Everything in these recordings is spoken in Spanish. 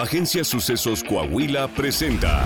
Agencia Sucesos Coahuila presenta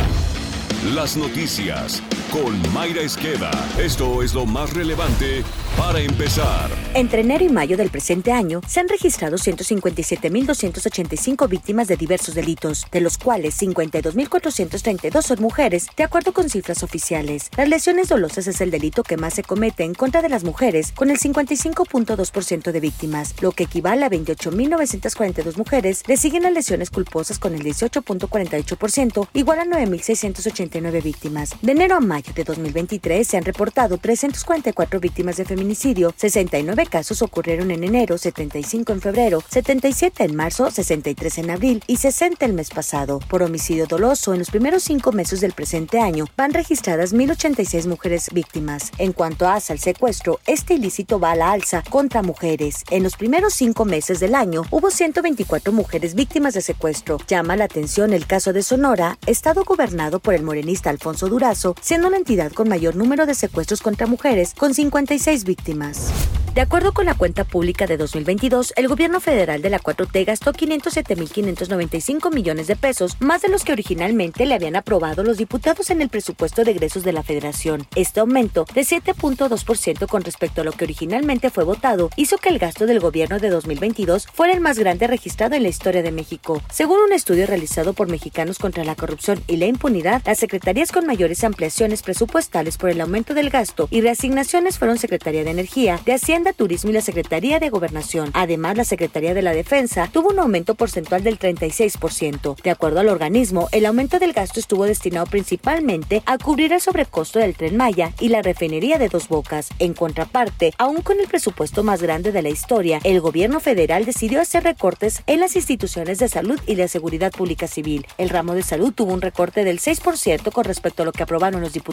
Las noticias con Mayra Esqueda. Esto es lo más relevante para empezar. Entre enero y mayo del presente año se han registrado 157.285 víctimas de diversos delitos, de los cuales 52.432 son mujeres, de acuerdo con cifras oficiales. Las lesiones dolosas es el delito que más se comete en contra de las mujeres, con el 55.2% de víctimas, lo que equivale a 28.942 mujeres. Le siguen las lesiones culposas con el 18.48%, igual a 9.689 víctimas. De enero a mayo de 2023 se han reportado 344 víctimas de feminicidio, 69 casos ocurrieron en enero, 75 en febrero, 77 en marzo, 63 en abril y 60 el mes pasado. Por homicidio doloso, en los primeros cinco meses del presente año van registradas 1.086 mujeres víctimas. En cuanto a al secuestro, este ilícito va a la alza contra mujeres. En los primeros cinco meses del año hubo 124 mujeres víctimas de secuestro. Llama la atención el caso de Sonora, estado gobernado por el morenista Alfonso Durazo, siendo entidad con mayor número de secuestros contra mujeres, con 56 víctimas. De acuerdo con la cuenta pública de 2022, el gobierno federal de la 4T gastó 507.595 millones de pesos, más de los que originalmente le habían aprobado los diputados en el presupuesto de egresos de la federación. Este aumento de 7.2% con respecto a lo que originalmente fue votado hizo que el gasto del gobierno de 2022 fuera el más grande registrado en la historia de México. Según un estudio realizado por Mexicanos contra la Corrupción y la Impunidad, las secretarías con mayores ampliaciones presupuestales por el aumento del gasto y reasignaciones fueron Secretaría de Energía, de Hacienda, Turismo y la Secretaría de Gobernación. Además, la Secretaría de la Defensa tuvo un aumento porcentual del 36%. De acuerdo al organismo, el aumento del gasto estuvo destinado principalmente a cubrir el sobrecosto del tren Maya y la refinería de Dos Bocas. En contraparte, aún con el presupuesto más grande de la historia, el gobierno federal decidió hacer recortes en las instituciones de salud y de seguridad pública civil. El ramo de salud tuvo un recorte del 6% con respecto a lo que aprobaron los diputados.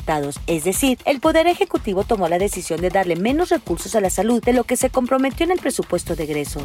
Es decir, el Poder Ejecutivo tomó la decisión de darle menos recursos a la salud de lo que se comprometió en el presupuesto de egresos.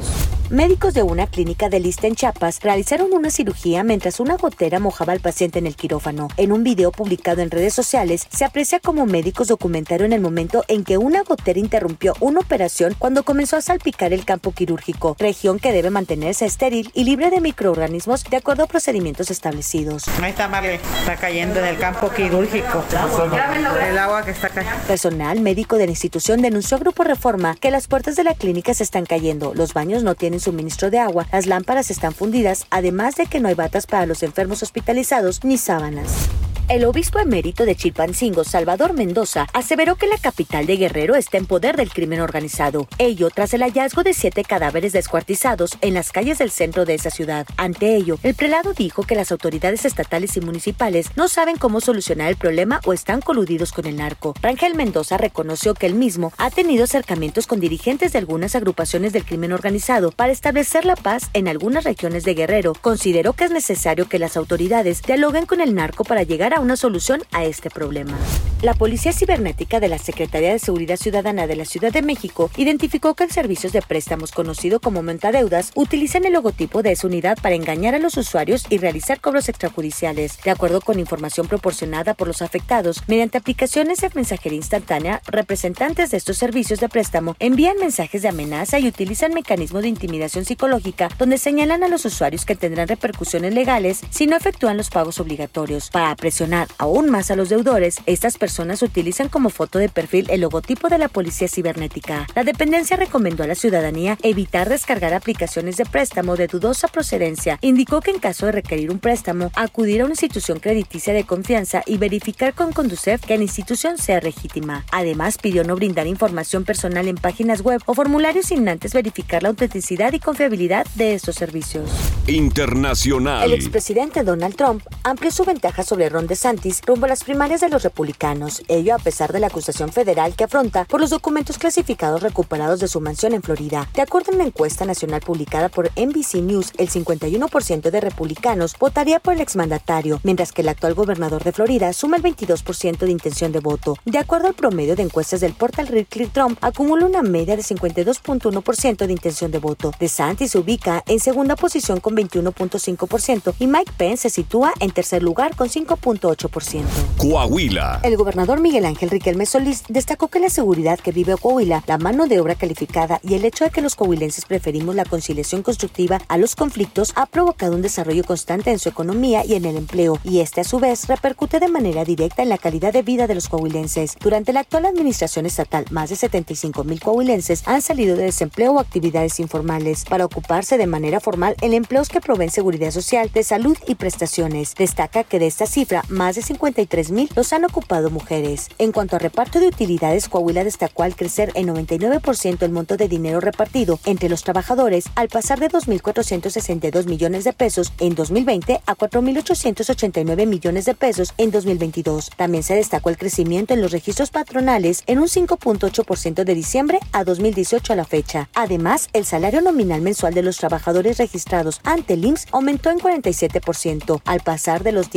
Médicos de una clínica de lista en Chiapas realizaron una cirugía mientras una gotera mojaba al paciente en el quirófano. En un video publicado en redes sociales se aprecia como médicos documentaron el momento en que una gotera interrumpió una operación cuando comenzó a salpicar el campo quirúrgico, región que debe mantenerse estéril y libre de microorganismos de acuerdo a procedimientos establecidos. Marley, está cayendo en el campo quirúrgico. El agua que está cayendo. Personal médico de la institución denunció a Grupo Reforma que las puertas de la clínica se están cayendo, los baños no tienen suministro de agua, las lámparas están fundidas, además de que no hay batas para los enfermos hospitalizados ni sábanas. El obispo emérito de Chilpancingo, Salvador Mendoza, aseveró que la capital de Guerrero está en poder del crimen organizado, ello tras el hallazgo de siete cadáveres descuartizados en las calles del centro de esa ciudad. Ante ello, el prelado dijo que las autoridades estatales y municipales no saben cómo solucionar el problema o están coludidos con el narco. Rangel Mendoza reconoció que él mismo ha tenido acercamientos con dirigentes de algunas agrupaciones del crimen organizado para establecer la paz en algunas regiones de Guerrero. Consideró que es necesario que las autoridades dialoguen con el narco para llegar a una solución a este problema. La Policía Cibernética de la Secretaría de Seguridad Ciudadana de la Ciudad de México identificó que el servicios de préstamos conocido como Montadeudas utilizan el logotipo de esa unidad para engañar a los usuarios y realizar cobros extrajudiciales. De acuerdo con información proporcionada por los afectados, mediante aplicaciones de mensajería instantánea, representantes de estos servicios de préstamo envían mensajes de amenaza y utilizan mecanismos de intimidación psicológica donde señalan a los usuarios que tendrán repercusiones legales si no efectúan los pagos obligatorios. Para presionar aún más a los deudores, estas personas utilizan como foto de perfil el logotipo de la policía cibernética. La dependencia recomendó a la ciudadanía evitar descargar aplicaciones de préstamo de dudosa procedencia. Indicó que en caso de requerir un préstamo, acudir a una institución crediticia de confianza y verificar con Conducef que la institución sea legítima. Además, pidió no brindar información personal en páginas web o formularios sin antes verificar la autenticidad y confiabilidad de estos servicios. Internacional. El expresidente Donald Trump amplió su ventaja sobre Ron DeSantis rumbo a las primarias de los republicanos, ello a pesar de la acusación federal que afronta por los documentos clasificados recuperados de su mansión en Florida. De acuerdo a una encuesta nacional publicada por NBC News, el 51% de republicanos votaría por el exmandatario, mientras que el actual gobernador de Florida suma el 22% de intención de voto. De acuerdo al promedio de encuestas del portal Real Trump, acumula una media de 52.1% de intención de voto. DeSantis se ubica en segunda posición con 21.5% y Mike Pence se sitúa en tercer lugar con 5.1%. 0.8%. Coahuila. El gobernador Miguel Ángel Riquelme Solís destacó que la seguridad que vive Coahuila, la mano de obra calificada y el hecho de que los coahuilenses preferimos la conciliación constructiva a los conflictos ha provocado un desarrollo constante en su economía y en el empleo, y este a su vez repercute de manera directa en la calidad de vida de los coahuilenses. Durante la actual administración estatal, más de 75 mil coahuilenses han salido de desempleo o actividades informales para ocuparse de manera formal en empleos que proveen seguridad social, de salud y prestaciones. Destaca que de esta cifra, más de 53 mil los han ocupado mujeres. En cuanto a reparto de utilidades, Coahuila destacó al crecer en 99% el monto de dinero repartido entre los trabajadores al pasar de 2.462 millones de pesos en 2020 a 4.889 millones de pesos en 2022. También se destacó el crecimiento en los registros patronales en un 5.8% de diciembre a 2018 a la fecha. Además, el salario nominal mensual de los trabajadores registrados ante el IMSS aumentó en 47%, al pasar de los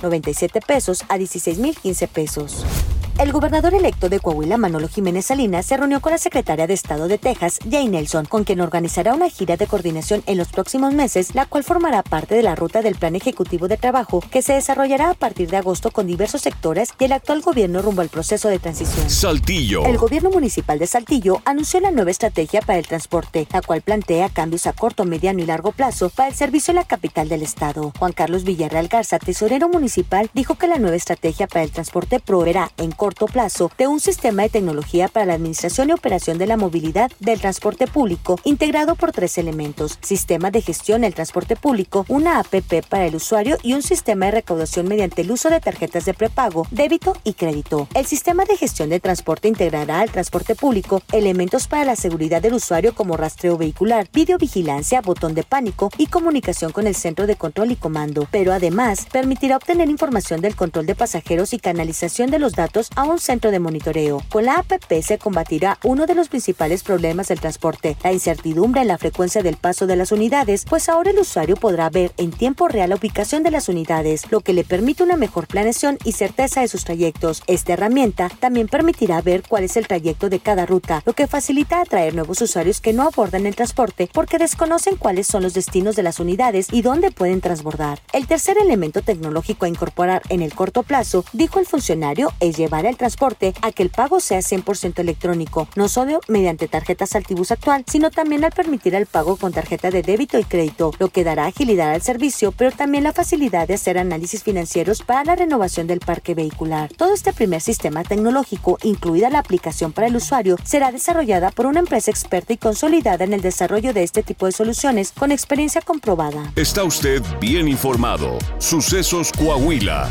10.897 pesos a 16.015 pesos. El gobernador electo de Coahuila, Manolo Jiménez Salinas, se reunió con la secretaria de Estado de Texas, Jay Nelson, con quien organizará una gira de coordinación en los próximos meses, la cual formará parte de la ruta del Plan Ejecutivo de Trabajo que se desarrollará a partir de agosto con diversos sectores y el actual gobierno rumbo al proceso de transición. Saltillo. El gobierno municipal de Saltillo anunció la nueva estrategia para el transporte, la cual plantea cambios a corto, mediano y largo plazo para el servicio en la capital del estado. Juan Carlos Villarreal Garza, tesorero municipal, dijo que la nueva estrategia para el transporte proveerá en corto plazo de un sistema de tecnología para la administración y operación de la movilidad del transporte público integrado por tres elementos, sistema de gestión del transporte público, una APP para el usuario y un sistema de recaudación mediante el uso de tarjetas de prepago, débito y crédito. El sistema de gestión de transporte integrará al transporte público elementos para la seguridad del usuario como rastreo vehicular, videovigilancia, botón de pánico y comunicación con el centro de control y comando, pero además permitirá obtener información del control de pasajeros y canalización de los datos a un centro de monitoreo. Con la APP se combatirá uno de los principales problemas del transporte, la incertidumbre en la frecuencia del paso de las unidades, pues ahora el usuario podrá ver en tiempo real la ubicación de las unidades, lo que le permite una mejor planeación y certeza de sus trayectos. Esta herramienta también permitirá ver cuál es el trayecto de cada ruta, lo que facilita atraer nuevos usuarios que no abordan el transporte porque desconocen cuáles son los destinos de las unidades y dónde pueden transbordar. El tercer elemento tecnológico a incorporar en el corto plazo, dijo el funcionario, es llevar el transporte a que el pago sea 100% electrónico, no solo mediante tarjetas Altibus actual, sino también al permitir el pago con tarjeta de débito y crédito, lo que dará agilidad al servicio, pero también la facilidad de hacer análisis financieros para la renovación del parque vehicular. Todo este primer sistema tecnológico, incluida la aplicación para el usuario, será desarrollada por una empresa experta y consolidada en el desarrollo de este tipo de soluciones con experiencia comprobada. Está usted bien informado. Sucesos Coahuila.